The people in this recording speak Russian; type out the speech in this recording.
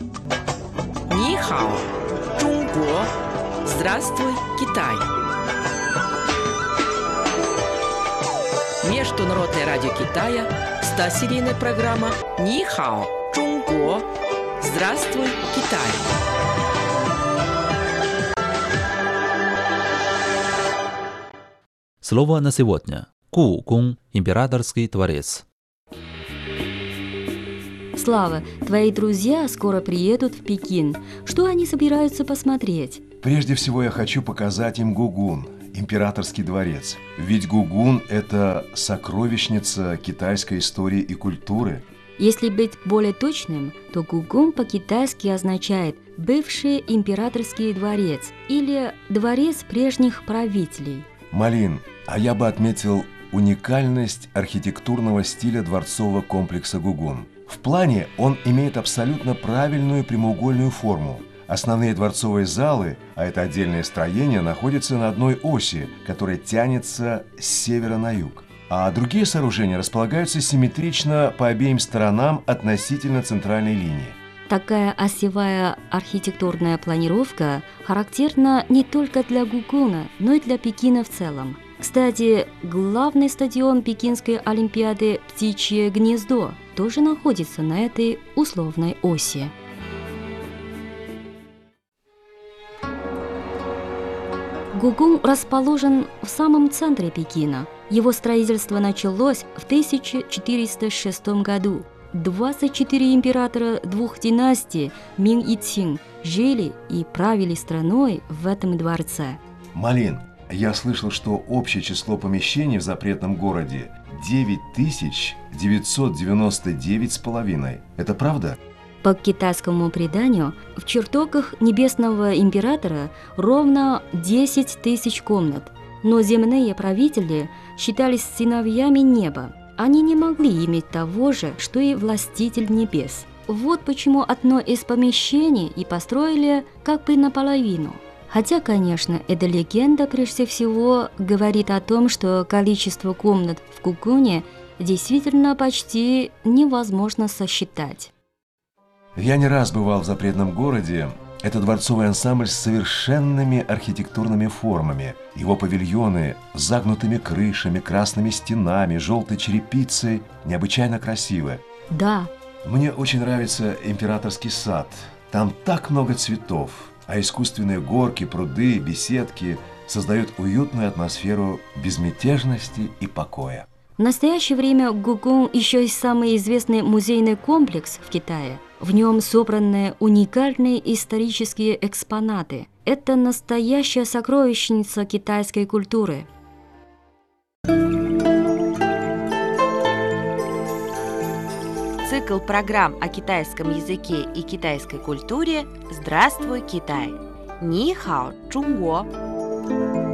Нихао, Чунго, Здравствуй, Китай. Международное радио Китая, 100-серийная программа Нихао, Чунго, Здравствуй, Китай. Слово на сегодня. Гугун, императорский дворец. Слава, твои друзья скоро приедут в Пекин. Что они собираются посмотреть? Прежде всего я хочу показать им Гугун, императорский дворец. Ведь Гугун – это сокровищница китайской истории и культуры. Если быть более точным, то Гугун по-китайски означает «бывший императорский дворец» или «дворец прежних правителей». Малин, а я бы отметил уникальность архитектурного стиля дворцового комплекса Гугун. В плане он имеет абсолютно правильную прямоугольную форму. Основные дворцовые залы, а это отдельное строение, находятся на одной оси, которая тянется с севера на юг. А другие сооружения располагаются симметрично по обеим сторонам относительно центральной линии. Такая осевая архитектурная планировка характерна не только для Гугуна, но и для Пекина в целом. Кстати, главный стадион Пекинской Олимпиады «Птичье гнездо» тоже находится на этой условной оси. Гугун расположен в самом центре Пекина. Его строительство началось в 1406 году. 24 императора двух династий Мин и Цин жили и правили страной в этом дворце. Малин, я слышал, что общее число помещений в запретном городе 9999 с половиной. Это правда? По китайскому преданию, в чертогах небесного императора ровно 10 тысяч комнат, но земные правители считались сыновьями неба. Они не могли иметь того же, что и властитель небес. Вот почему одно из помещений и построили как бы наполовину. Хотя, конечно, эта легенда прежде всего говорит о том, что количество комнат в Кукуне действительно почти невозможно сосчитать. Я не раз бывал в запретном городе. Это дворцовый ансамбль с совершенными архитектурными формами. Его павильоны с загнутыми крышами, красными стенами, желтой черепицей необычайно красивы. Да, Мне очень нравится императорский сад. Там так много цветов, а искусственные горки, пруды, беседки создают уютную атмосферу безмятежности и покоя. В настоящее время Гугун еще и самый известный музейный комплекс в Китае. В нем собраны уникальные исторические экспонаты. Это настоящая сокровищница китайской культуры. Цикл программ о китайском языке и китайской культуре «Здравствуй, Китай!» Ни хао, Чунго!